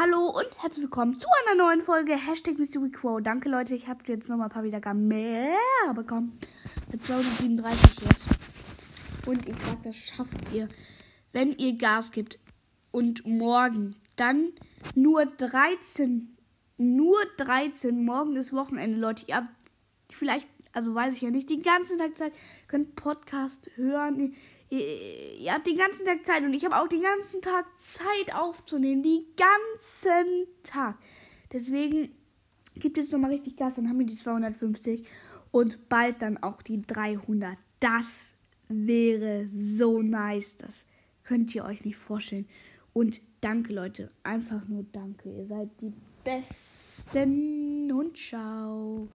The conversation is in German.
Hallo und herzlich willkommen zu einer neuen Folge Hashtag MysteryQuo. Danke Leute, ich habe jetzt nochmal ein paar Wiedergaben mehr bekommen. Mit 237 jetzt. Und ich sag, das schafft ihr, wenn ihr Gas gibt. Und morgen dann nur 13. Nur 13. Morgen ist Wochenende, Leute. Ihr habt vielleicht, also weiß ich ja nicht, den ganzen Tag Zeit, könnt Podcast hören ihr habt den ganzen Tag Zeit und ich habe auch den ganzen Tag Zeit aufzunehmen. Den ganzen Tag. Deswegen gibt es nochmal richtig Gas. Dann haben wir die 250 und bald dann auch die 300. Das wäre so nice. Das könnt ihr euch nicht vorstellen. Und danke, Leute. Einfach nur danke. Ihr seid die Besten und ciao.